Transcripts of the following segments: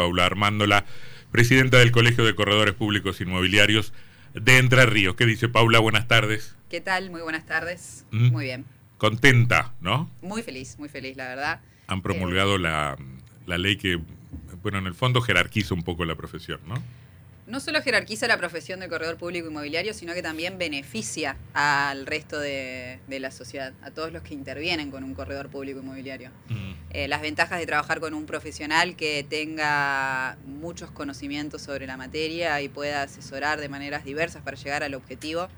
Paula Armándola, presidenta del Colegio de Corredores Públicos Inmobiliarios de Entre Ríos. ¿Qué dice Paula? Buenas tardes. ¿Qué tal? Muy buenas tardes. Mm. Muy bien. Contenta, ¿no? Muy feliz, muy feliz, la verdad. Han promulgado la, la ley que, bueno, en el fondo jerarquiza un poco la profesión, ¿no? No solo jerarquiza la profesión de corredor público inmobiliario, sino que también beneficia al resto de, de la sociedad, a todos los que intervienen con un corredor público inmobiliario. Mm. Eh, las ventajas de trabajar con un profesional que tenga muchos conocimientos sobre la materia y pueda asesorar de maneras diversas para llegar al objetivo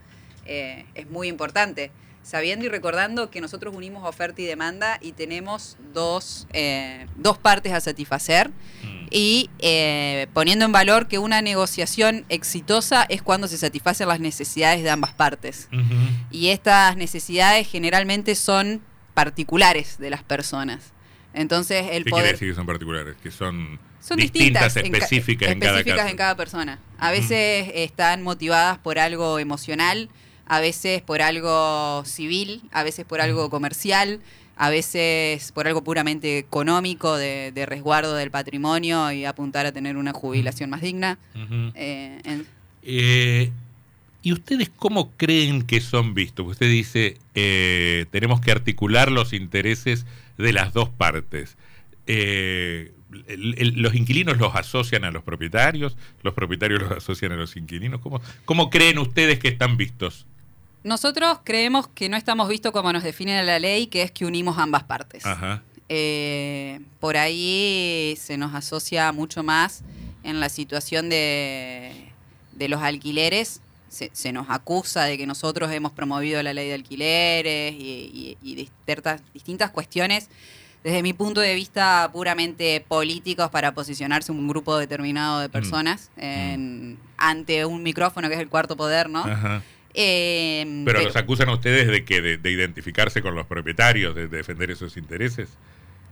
eh, es muy importante. Sabiendo y recordando que nosotros unimos oferta y demanda y tenemos dos, eh, dos partes a satisfacer Mm. Y eh, poniendo en valor que una negociación exitosa es cuando se satisfacen las necesidades de ambas partes. Y estas necesidades generalmente son particulares de las personas. Entonces el ¿Qué quiere poder decir que son particulares? Que son, son distintas, distintas, en ca- específicas en, cada específicas caso. en cada persona. A veces están motivadas por algo emocional, a veces por algo civil, a veces por algo comercial, a veces por algo puramente económico, de, de resguardo del patrimonio y apuntar a tener una jubilación más digna. Eh, en- Eh, ¿Y ustedes cómo creen que son vistos? Usted dice, eh, tenemos que articular los intereses de las dos partes. Eh, el- el- ¿Los inquilinos los asocian a los propietarios? ¿Los propietarios los asocian a los inquilinos? ¿Cómo, cómo creen ustedes que están vistos? Nosotros creemos que no estamos vistos como nos define la ley, que es que unimos ambas partes. Ajá. Eh, por ahí se nos asocia mucho más en la situación de, de los alquileres. Se, se nos acusa de que nosotros hemos promovido la ley de alquileres y, y- y distintas, distintas cuestiones desde mi punto de vista puramente políticos para posicionarse un grupo determinado de personas en- ante un micrófono que es el cuarto poder, ¿no? Ajá. Eh, Pero los acusan a ustedes de que de, de identificarse con los propietarios, de, de defender esos intereses.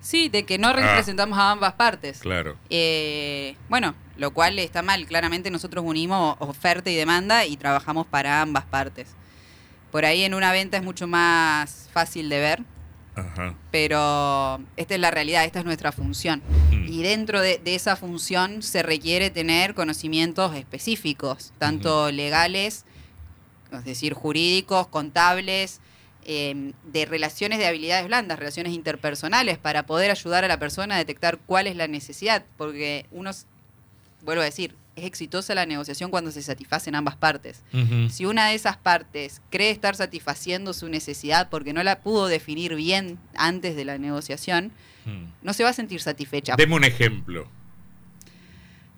sí, de que no representamos a ambas partes. Claro. Eh, bueno, lo cual está mal. Claramente nosotros unimos oferta y demanda y trabajamos para ambas partes. Por ahí en una venta es mucho más fácil de ver, Ajá. pero esta es la realidad, esta es nuestra función. Mm. Y dentro de, de esa función se requiere tener conocimientos específicos, tanto legales, es decir, jurídicos, contables, eh, de relaciones de habilidades blandas, relaciones interpersonales, para poder ayudar a la persona a detectar cuál es la necesidad, porque uno, s- vuelvo a decir, es exitosa la negociación cuando se satisfacen ambas partes. Si una de esas partes cree estar satisfaciendo su necesidad porque no la pudo definir bien antes de la negociación, Mm. no se va a sentir satisfecha. Deme un ejemplo.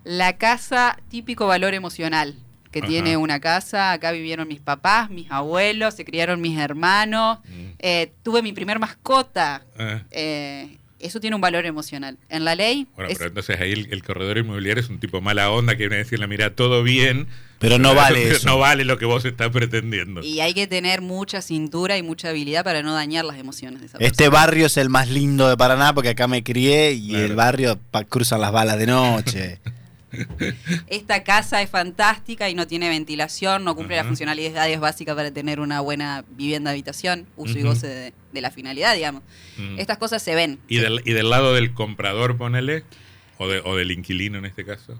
La casa, típico valor emocional que Ajá. tiene una casa. Acá vivieron mis papás, mis abuelos, se criaron mis hermanos. Mm. eh, tuve mi primer mascota. Ah. eh, eso tiene un valor emocional. En la ley, Bueno, es- pero entonces ahí el, el corredor inmobiliario es un tipo mala onda que viene a decirle, mira, todo bien. Pero no vale eso. No vale lo que vos estás pretendiendo. y hay que tener mucha cintura y mucha habilidad para no dañar las emociones de esa Este persona. barrio es el más lindo de Paraná porque acá me crié y Claro. el barrio pa- cruzan las balas de noche. Esta casa es fantástica y no tiene ventilación, no cumple Ajá. las funcionalidades básicas para tener una buena vivienda habitación, uso y goce de, de la finalidad, digamos. Mm. Estas cosas se ven. ¿Y, del, y del lado del comprador, ponele, o, de- o del inquilino en este caso.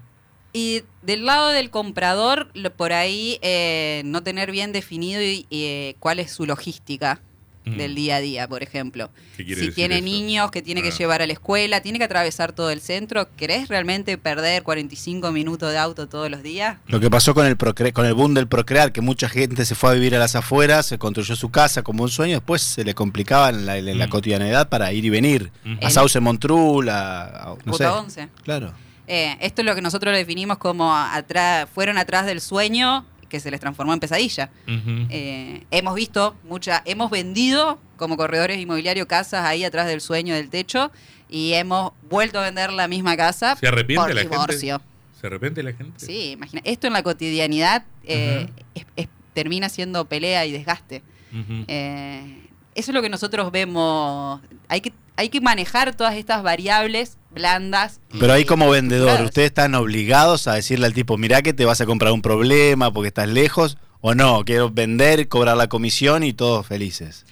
Y del lado del comprador, por ahí eh, no tener bien definido y, eh, cuál es su logística Mm. del día a día, por ejemplo. ¿Qué quiere Si tiene eso? niños que tiene Ah. que llevar a la escuela, tiene que atravesar todo el centro, ¿querés realmente perder 45 minutos de auto todos los días? Lo que pasó con el, procre- con el boom del procrear, que mucha gente se fue a vivir a las afueras, se construyó su casa como un sueño, después se le complicaba en la, en la Mm. cotidianidad para ir y venir. A Sauce Montrul, a, a- no sé. Ruta 11. Claro. Eh, esto es lo que nosotros lo definimos como atrás, fueron atrás del sueño que se les transformó en pesadilla. Eh, hemos visto mucha, hemos vendido como corredores inmobiliarios casas ahí atrás del sueño del techo y hemos vuelto a vender la misma casa ¿Se arrepiente por la divorcio. gente? ¿Se arrepiente la gente? Sí, imagina, esto en la cotidianidad eh, Ajá. es- es- termina siendo pelea y desgaste. Eh, eso es lo que nosotros vemos. Hay que, hay que manejar todas estas variables blandas. Pero ahí y como vendedor. ¿ustedes están obligados a decirle al tipo, mirá que te vas a comprar un problema porque estás lejos? ¿O no? Quiero vender, cobrar la comisión y todos felices.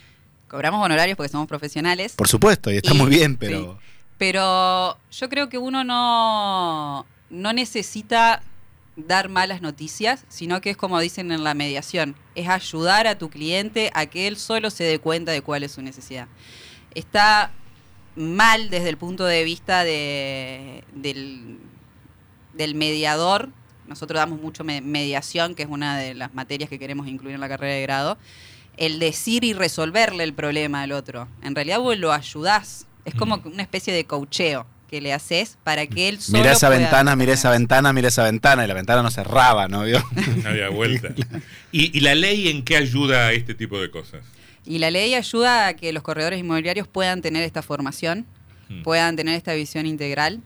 Cobramos honorarios porque somos profesionales. Por supuesto, y está Y- muy bien, pero... Pero yo creo que uno no, no necesita dar malas noticias, sino que es como dicen en la mediación, es ayudar a tu cliente a que él solo se dé cuenta de cuál es su necesidad. Está mal desde el punto de vista de, del, del mediador. Nosotros damos mucho me- mediación, que es una de las materias que queremos incluir en la carrera de grado. El decir y resolverle el problema al otro. En realidad vos lo ayudás. Es como Mm. una especie de coacheo que le haces para que él solo Mira esa pueda ventana, mira esa ventana, mira esa ventana. Y la ventana no cerraba, ¿no? ¿Vio? No había vuelta. ¿Y, y la ley en qué ayuda a este tipo de cosas? Y la ley ayuda a que los corredores inmobiliarios puedan tener esta formación, Mm. puedan tener esta visión integral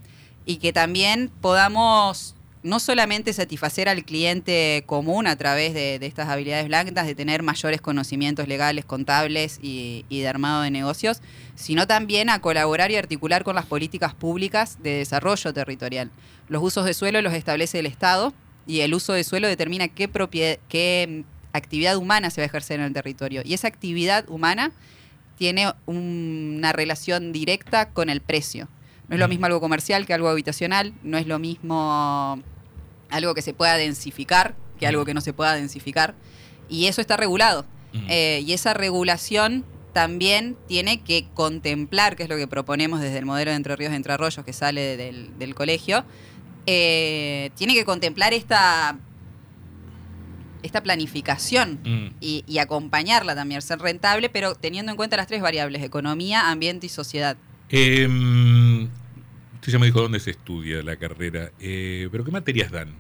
y que también podamos no solamente satisfacer al cliente común a través de, de estas habilidades blancas, de tener mayores conocimientos legales, contables y, y de armado de negocios, sino también a colaborar y articular con las políticas públicas de desarrollo territorial. Los usos de suelo los establece el Estado y el uso de suelo determina qué, propiedad, qué actividad humana se va a ejercer en el territorio. Y esa actividad humana tiene un- una relación directa con el precio. No es lo mismo algo comercial que algo habitacional, no es lo mismo algo que se pueda densificar que algo que no se pueda densificar. Y eso está regulado. Eh, y esa regulación también tiene que contemplar, que es lo que proponemos desde el modelo de Entre Ríos Entre Arroyos que sale del, del colegio, eh, tiene que contemplar esta, esta planificación Mm. y, y acompañarla también, ser rentable, pero teniendo en cuenta las tres variables, economía, ambiente y sociedad. Em, usted ya me dijo dónde se estudia la carrera, eh, pero ¿qué materias dan?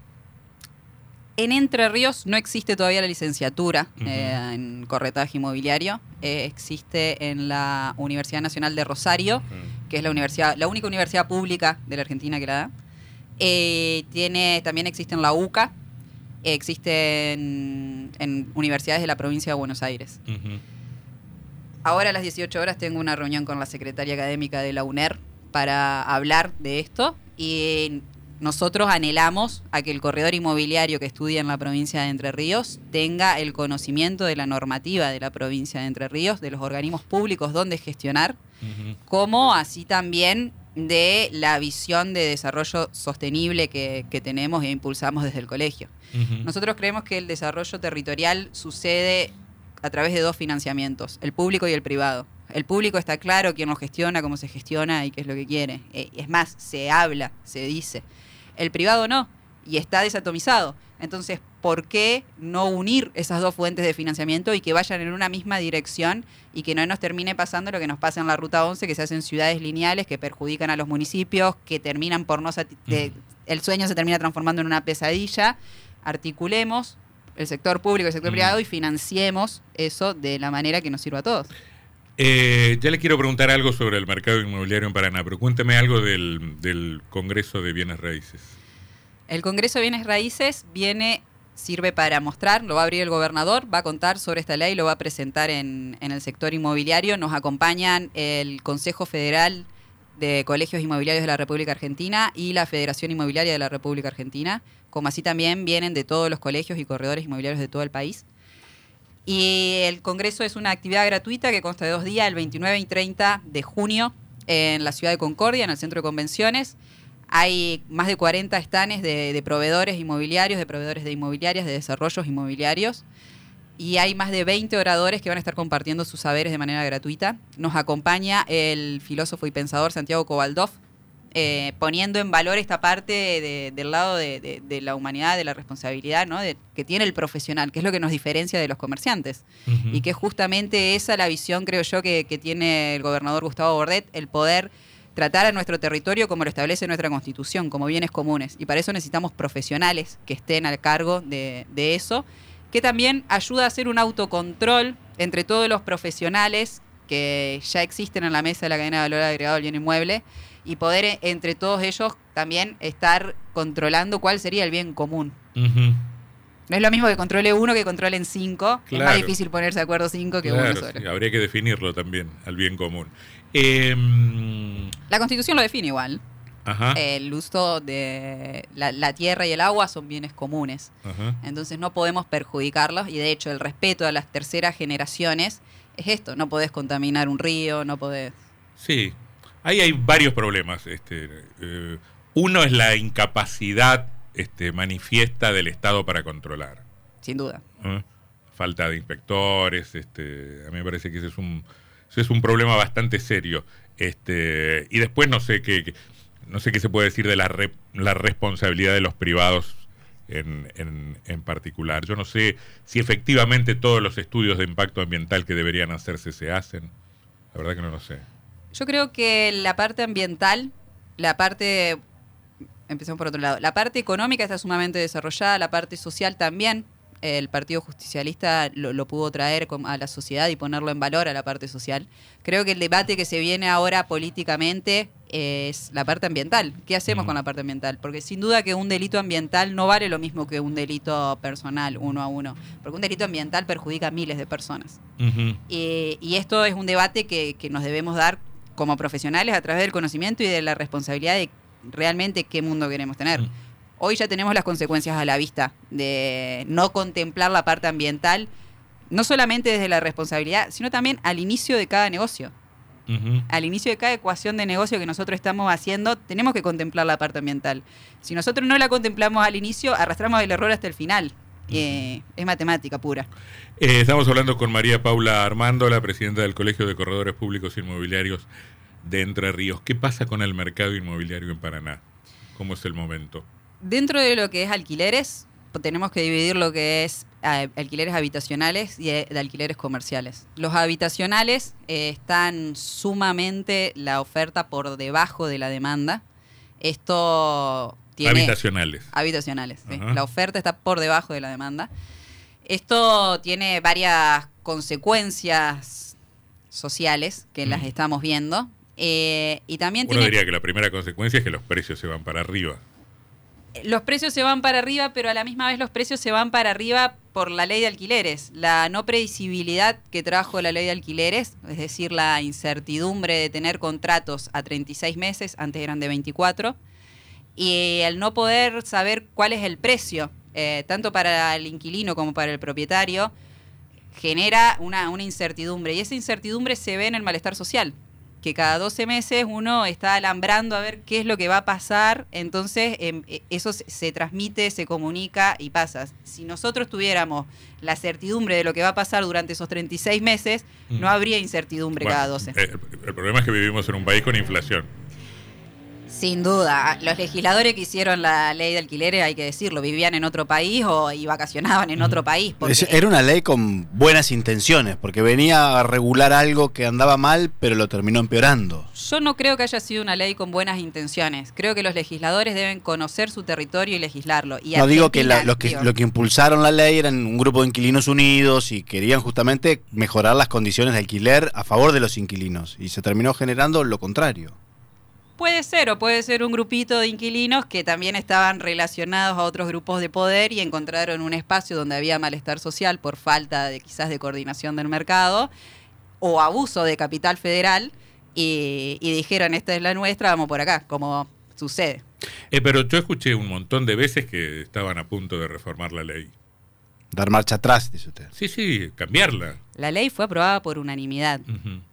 En Entre Ríos no existe todavía la licenciatura eh, en corretaje inmobiliario, eh, existe en la Universidad Nacional de Rosario, que es la universidad, la única universidad pública de la Argentina que la da. Eh, tiene, también existe en la UCA, eh, existe en, en universidades de la provincia de Buenos Aires. Ahora a las 18 horas tengo una reunión con la secretaria académica de la UNER para hablar de esto y nosotros anhelamos a que el corredor inmobiliario que estudia en la provincia de Entre Ríos tenga el conocimiento de la normativa de la provincia de Entre Ríos, de los organismos públicos donde gestionar, como así también de la visión de desarrollo sostenible que, que tenemos e impulsamos desde el colegio. Nosotros creemos que el desarrollo territorial sucede a través de dos financiamientos, el público y el privado. El público está claro quién lo gestiona, cómo se gestiona y qué es lo que quiere. Eh, Es más, se habla, se dice. El privado no, y está desatomizado. Entonces, ¿por qué no unir esas dos fuentes de financiamiento y que vayan en una misma dirección y que no nos termine pasando lo que nos pasa en la Ruta 11, que se hacen ciudades lineales que perjudican a los municipios, que terminan por no... de- el sueño se termina transformando en una pesadilla? Articulemos el sector público y el sector Mm. privado y financiemos eso de la manera que nos sirva a todos. Eh, ya le quiero preguntar algo sobre el mercado inmobiliario en Paraná, pero cuénteme algo del, del Congreso de Bienes Raíces. El Congreso de Bienes Raíces viene, sirve para mostrar, lo va a abrir el gobernador, va a contar sobre esta ley, lo va a presentar en, en el sector inmobiliario. Nos acompañan el Consejo Federal de Colegios Inmobiliarios de la República Argentina y la Federación Inmobiliaria de la República Argentina, como así también vienen de todos los colegios y corredores inmobiliarios de todo el país. Y el Congreso es una actividad gratuita que consta de dos días, el 29 y 30 de junio, en la ciudad de Concordia, en el centro de convenciones. Hay más de 40 estanes de, de proveedores inmobiliarios, de proveedores de inmobiliarias, de desarrollos inmobiliarios. Y hay más de 20 oradores que van a estar compartiendo sus saberes de manera gratuita. Nos acompaña el filósofo y pensador Santiago Cobaldov, eh, poniendo en valor esta parte de- del lado de, de- de la humanidad, de la responsabilidad ¿no? que tiene el profesional, que es lo que nos diferencia de los comerciantes. Y que justamente esa la visión, creo yo, que, que tiene el gobernador Gustavo Bordet, el poder tratar a nuestro territorio como lo establece nuestra constitución, como bienes comunes. Y para eso necesitamos profesionales que estén al cargo de, eso, que también ayuda a hacer un autocontrol entre todos los profesionales que ya existen en la mesa de la cadena de valor agregado del bien inmueble y poder eh, entre todos ellos también estar controlando cuál sería el bien común. No es lo mismo que controle uno que controlen cinco. Es más difícil ponerse de acuerdo cinco que Claro, uno solo. sí, habría que definirlo también, al bien común. Em, La constitución lo define igual. ajá, El uso de la, la tierra y el agua son bienes comunes. ajá. Entonces no podemos perjudicarlos y de hecho el respeto a las terceras generaciones es esto. No podés contaminar un río, no podés... Sí. Ahí hay varios problemas. Este, eh, uno es la incapacidad este, manifiesta del Estado para controlar. Sin duda. ¿eh? Falta de inspectores. Este, a mí me parece que ese es un, ese es un problema bastante serio. Este, y después no sé qué, no sé qué se puede decir de la, re- la responsabilidad de los privados en, en- en particular. Yo no sé si efectivamente todos los estudios de impacto ambiental que deberían hacerse se hacen. La verdad que no lo sé. Yo creo que la parte ambiental, la parte, empecemos por otro lado, la parte económica está sumamente desarrollada, la parte social también. El Partido Justicialista lo, lo pudo traer a la sociedad y ponerlo en valor a la parte social. Creo que el debate que se viene ahora políticamente es la parte ambiental. ¿Qué hacemos Mm. con la parte ambiental? Porque sin duda que un delito ambiental no vale lo mismo que un delito personal, uno a uno. Porque un delito ambiental perjudica a miles de personas. Eh, y esto es un debate que, que nos debemos dar como profesionales a través del conocimiento y de la responsabilidad de realmente qué mundo queremos tener. Mm. Hoy ya tenemos las consecuencias a la vista de no contemplar la parte ambiental, no solamente desde la responsabilidad, sino también al inicio de cada negocio. Al inicio de cada ecuación de negocio que nosotros estamos haciendo, tenemos que contemplar la parte ambiental. Si nosotros no la contemplamos al inicio, arrastramos el error hasta el final. Eh, es matemática pura. Eh, estamos hablando con María Paula Armando, la presidenta del Colegio de Corredores Públicos Inmobiliarios de Entre Ríos. ¿Qué pasa con el mercado inmobiliario en Paraná? ¿Cómo es el momento? Dentro de lo que es alquileres, tenemos que dividir lo que es eh, alquileres habitacionales y eh, de alquileres comerciales. Los habitacionales eh, están sumamente la oferta por debajo de la demanda. Esto tiene Habitacionales. habitacionales. sí. La oferta está por debajo de la demanda. Esto tiene varias consecuencias sociales que las estamos viendo. Eh, y también Uno tiene diría que la primera consecuencia es que los precios se van para arriba. los precios se van para arriba, pero a la misma vez los precios se van para arriba por la ley de alquileres. La no previsibilidad que trajo la ley de alquileres, es decir, la incertidumbre de tener contratos a 36 meses, antes eran de 24, y el no poder saber cuál es el precio, eh, tanto para el inquilino como para el propietario, genera una, una incertidumbre. Y esa incertidumbre se ve en el malestar social que cada 12 meses uno está alambrando a ver qué es lo que va a pasar, entonces em, e- eso se, transmite, se comunica y pasa. Si nosotros tuviéramos la certidumbre de lo que va a pasar durante esos 36 meses, Mm. no habría incertidumbre Bueno, cada 12. eh, el problema es que vivimos en un país con inflación. Sin duda, los legisladores que hicieron la ley de alquileres, hay que decirlo, vivían en otro país o y vacacionaban en otro país. porque- Era una ley con buenas intenciones, porque venía a regular algo que andaba mal, pero lo terminó empeorando. Yo no creo que haya sido una ley con buenas intenciones. Creo que los legisladores deben conocer su territorio y legislarlo. Y no digo que, la- los que lo que impulsaron la ley eran un grupo de inquilinos unidos y querían justamente mejorar las condiciones de alquiler a favor de los inquilinos. Y se terminó generando lo contrario. Puede ser, o puede ser un grupito de inquilinos que también estaban relacionados a otros grupos de poder y encontraron un espacio donde había malestar social por falta de quizás de coordinación del mercado o abuso de capital federal y, dijeron esta es la nuestra, vamos por acá, como sucede. Eh, pero yo escuché un montón de veces que estaban a punto de reformar la ley. Dar marcha atrás, dice usted. Sí, sí, cambiarla. La ley fue aprobada por unanimidad.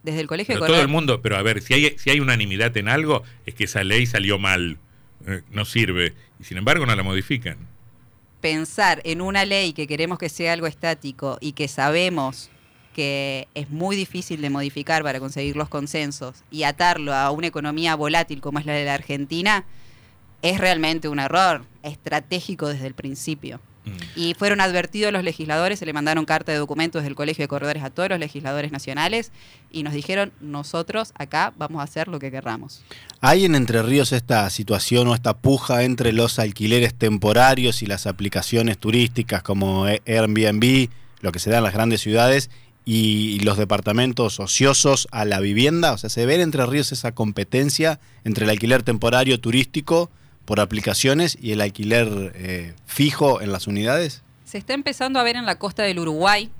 Desde el Colegio Pero de todo el mundo, pero a ver, si hay, si hay unanimidad en algo, es que esa ley salió mal, eh, no sirve, y sin embargo no la modifican. pensar en una ley que queremos que sea algo estático y que sabemos que es muy difícil de modificar para conseguir los consensos y atarlo a una economía volátil como es la de la Argentina, es realmente un error estratégico desde el principio. Mm. Y fueron advertidos los legisladores, se le mandaron carta de documentos del Colegio de Corredores a todos los legisladores nacionales y nos dijeron, nosotros acá vamos a hacer lo que querramos. ¿Hay en Entre Ríos esta situación o esta puja entre los alquileres temporarios y las aplicaciones turísticas como Airbnb, lo que se da en las grandes ciudades, y los departamentos ociosos a la vivienda? O sea, ¿se ve en Entre Ríos esa competencia entre el alquiler temporario turístico por aplicaciones y el alquiler eh, fijo en las unidades? Se está empezando a ver en la costa del Uruguay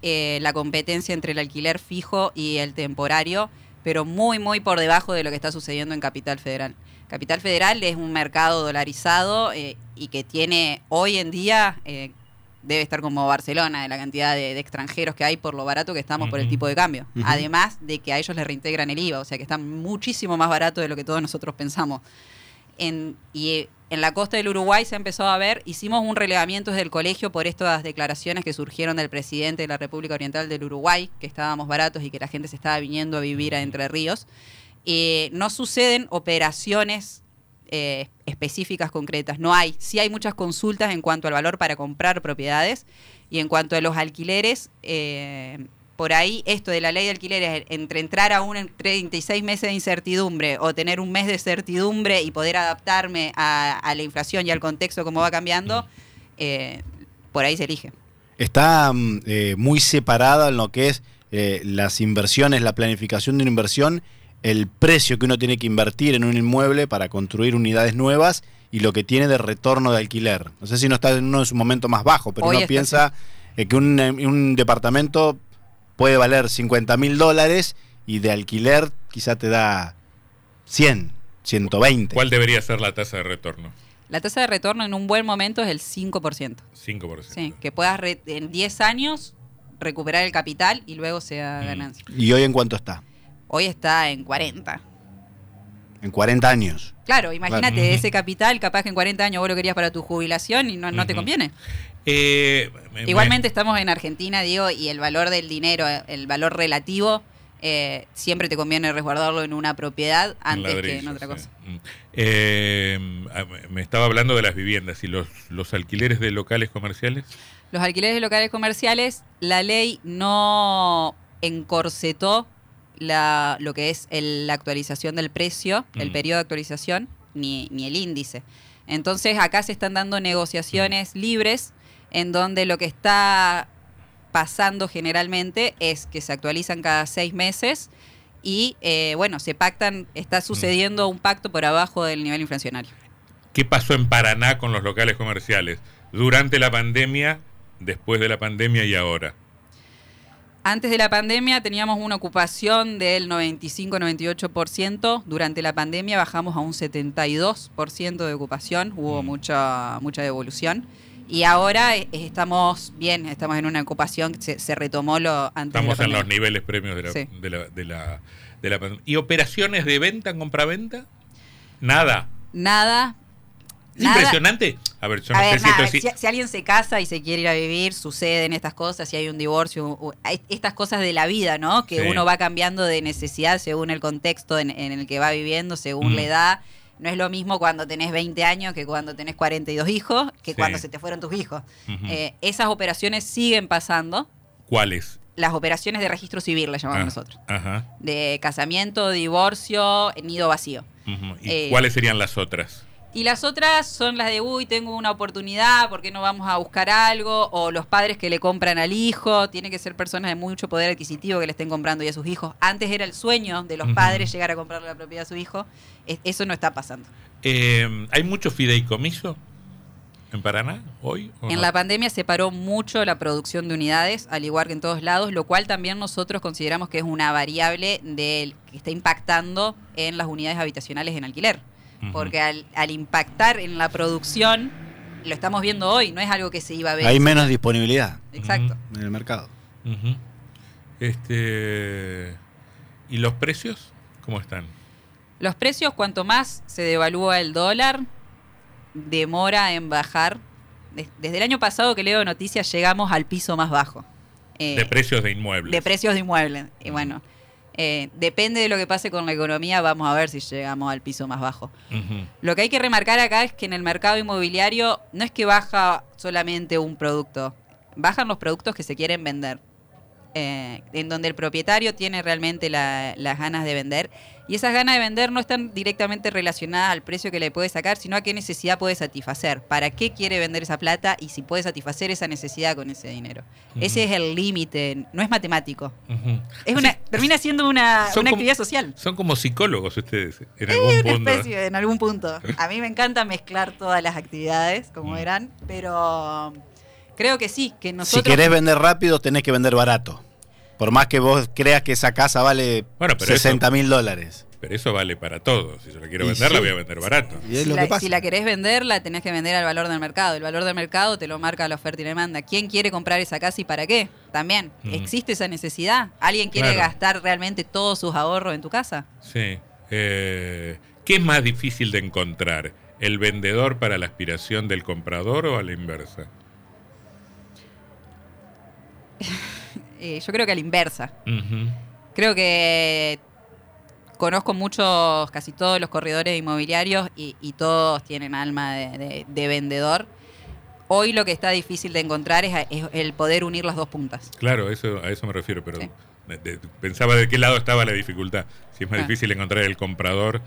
eh, la competencia entre el alquiler fijo y el temporario, pero muy, muy por debajo de lo que está sucediendo en Capital Federal. Capital Federal es un mercado dolarizado eh, y que tiene hoy en día eh, debe estar como Barcelona, de la cantidad de, de extranjeros que hay por lo barato que estamos por el tipo de cambio. Además de que a ellos les reintegran el IVA, o sea que está muchísimo más barato de lo que todos nosotros pensamos. Y eh, en la costa del Uruguay se ha empezado a ver, hicimos un relevamiento desde el colegio por estas declaraciones que surgieron del presidente de la República Oriental del Uruguay, que estábamos baratos y que la gente se estaba viniendo a vivir a Entre Ríos. Eh, no suceden operaciones eh, específicas, concretas. No hay. Sí hay muchas consultas en cuanto al valor para comprar propiedades y en cuanto a los alquileres. Por ahí, esto de la ley de alquileres, entre entrar a un 36 meses de incertidumbre o tener un mes de certidumbre y poder adaptarme a, a la inflación y al contexto como va cambiando, eh, por ahí se elige. Está mm, eh, muy separada en lo que es eh, las inversiones, la planificación de una inversión, el precio que uno tiene que invertir en un inmueble para construir unidades nuevas y lo que tiene de retorno de alquiler. No sé si no está en uno de su momento más bajo, pero Hoy uno piensa que un, un departamento puede valer 50 mil dólares y de alquiler quizá te da 100, 120. ¿Cuál debería ser la tasa de retorno? La tasa de retorno en un buen momento es el 5%. 5%. Sí, que puedas re- en 10 años recuperar el capital y luego sea Mm. ganancia. ¿Y hoy en cuánto está? Hoy está en 40. En 40 años. Claro, imagínate, Claro. ese capital, capaz que en 40 años vos lo querías para tu jubilación y no, no te conviene. Eh, me- Igualmente estamos en Argentina, digo, y el valor del dinero, el valor relativo, eh, siempre te conviene resguardarlo en una propiedad antes que en otra cosa. Mm. Eh, me estaba hablando de las viviendas y los, los alquileres de locales comerciales. Los alquileres de locales comerciales, la ley no encorsetó la, lo que es el- la actualización del precio, el Mm. periodo de actualización, ni, ni el índice. Entonces acá se están dando negociaciones libres en donde lo que está pasando generalmente es que se actualizan cada seis meses y eh, bueno, se pactan, está sucediendo un pacto por abajo del nivel inflacionario. ¿Qué pasó en Paraná con los locales comerciales? Durante la pandemia, después de la pandemia y ahora. Antes de la pandemia teníamos una ocupación del 95-98%. Durante la pandemia bajamos a un 72% de ocupación. Hubo Mm. mucha, mucha devolución. Y ahora eh, estamos bien, estamos en una ocupación que se, se retomó lo antes Estamos de la en los niveles premios de la, Sí. de la, de la, de la pandemia. ¿Y operaciones de venta, compraventa? Nada. Nada. Es nada. impresionante. A ver, yo no A sé ver, si nada, si, si alguien se casa y se quiere ir a vivir, suceden estas cosas, si hay un divorcio, u- estas cosas de la vida, ¿no? Que Sí. uno va cambiando de necesidad según el contexto en, en el que va viviendo, según Mm. la edad. No es lo mismo cuando tenés 20 años que cuando tenés 42 hijos, que Sí. cuando se te fueron tus hijos. Eh, esas operaciones siguen pasando. ¿Cuáles? Las operaciones de registro civil, las llamamos Ah, nosotros. Ajá. De casamiento, divorcio, nido vacío. ¿Y Eh, cuáles serían las otras? Y las otras son las de, uy, tengo una oportunidad, ¿por qué no vamos a buscar algo? O los padres que le compran al hijo, tiene que ser personas de mucho poder adquisitivo que le estén comprando ya a sus hijos. Antes era el sueño de los padres llegar a comprarle la propiedad a su hijo. Es- eso no está pasando. Eh, ¿Hay mucho fideicomiso en Paraná hoy? En no? la pandemia se paró mucho la producción de unidades, al igual que en todos lados, lo cual también nosotros consideramos que es una variable del, que está impactando en las unidades habitacionales en alquiler. Porque al, al impactar en la producción, lo estamos viendo hoy, no es algo que se iba a ver. Hay menos disponibilidad Exacto. en el mercado. Ujú. Este, ¿Y los precios? ¿Cómo están? Los precios, cuanto más se devalúa el dólar, demora en bajar. Des- Desde el año pasado que leo noticias llegamos al piso más bajo. Eh, de precios de inmuebles. de precios de inmuebles. Y bueno, eh, depende de lo que pase con la economía, vamos a ver si llegamos al piso más bajo. Lo que hay que remarcar acá es que en el mercado inmobiliario no es que baja solamente un producto, bajan los productos que se quieren vender. Eh, en donde el propietario tiene realmente la- las ganas de vender. Y esas ganas de vender no están directamente relacionadas al precio que le puede sacar, sino a qué necesidad puede satisfacer, para qué quiere vender esa plata y si puede satisfacer esa necesidad con ese dinero. Ese es el límite, no es matemático. Es una, Sí, termina siendo una, una como- actividad social. Son como psicólogos ustedes, en Es algún una punto. especie, en algún punto. A mí me encanta mezclar todas las actividades, como Mm. verán, pero creo que sí, que Si nosotros... querés vender rápido, tenés que vender barato. Por más que vos creas que esa casa vale Bueno, pero 60 mil dólares. Pero eso vale para todos. Si yo la quiero Y vender, la voy a vender barato. Y es Si lo la, que pasa. si la querés vender, la tenés que vender al valor del mercado. El valor del mercado te lo marca la oferta y la demanda. ¿Quién quiere comprar esa casa y para qué? También. Mm. ¿Existe esa necesidad? ¿Alguien quiere Claro. gastar realmente todos sus ahorros en tu casa? Sí. Eh, ¿Qué es más difícil de encontrar? ¿El vendedor para la aspiración del comprador o a la inversa? Eh, yo creo que a la inversa. Creo que conozco muchos, casi todos los corredores inmobiliarios y, y todos tienen alma de, de- de vendedor. Hoy lo que está difícil de encontrar es, es el poder unir las dos puntas. Claro, eso, a eso me refiero, pero Sí. de- de- pensaba de qué lado estaba la dificultad. Si es más Ah. difícil encontrar el comprador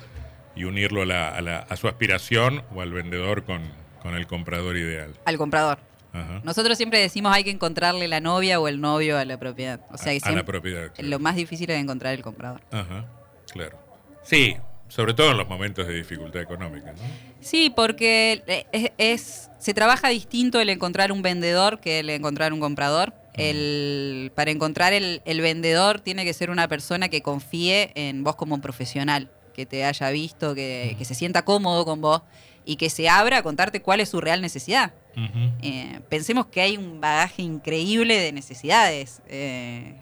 y unirlo a, la- a la- a su aspiración o al vendedor con, con el comprador ideal. Al comprador. Ajá. Nosotros siempre decimos hay que encontrarle la novia o el novio a la propiedad. O sea, a, que a la siempre- propiedad. claro. lo más difícil es encontrar el comprador. Ajá, claro. Sí, sobre todo en los momentos de dificultad económica. ¿no? Sí, porque eh, es, es- se trabaja distinto el encontrar un vendedor que el encontrar un comprador. El, para encontrar el, el vendedor tiene que ser una persona que confíe en vos como profesional, que te haya visto, que, que se sienta cómodo con vos y que se abra a contarte cuál es su real necesidad. Eh, pensemos que hay un bagaje increíble de necesidades. eh,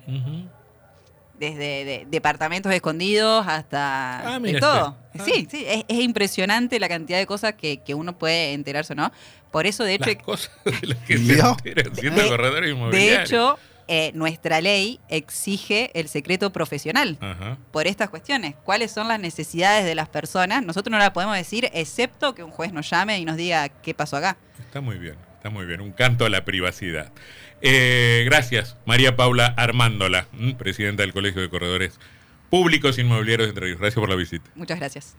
desde de- departamentos escondidos hasta Ah, de todo. usted. Ah. Sí, sí, es, es impresionante la cantidad de cosas que, que uno puede enterarse, ¿no? Por eso, de hecho, Las cosas de las que se enteran siendo De- corredor de hecho eh, nuestra ley exige el secreto profesional Ajá. por estas cuestiones. ¿Cuáles son las necesidades de las personas? Nosotros no las podemos decir, excepto que un juez nos llame y nos diga qué pasó acá. Está muy bien, está muy bien. Un canto a la privacidad. Eh, gracias, María Paula Armándola, mm, presidenta del Colegio de Corredores Públicos Inmobiliarios de Entre Ríos. Gracias por la visita. Muchas gracias.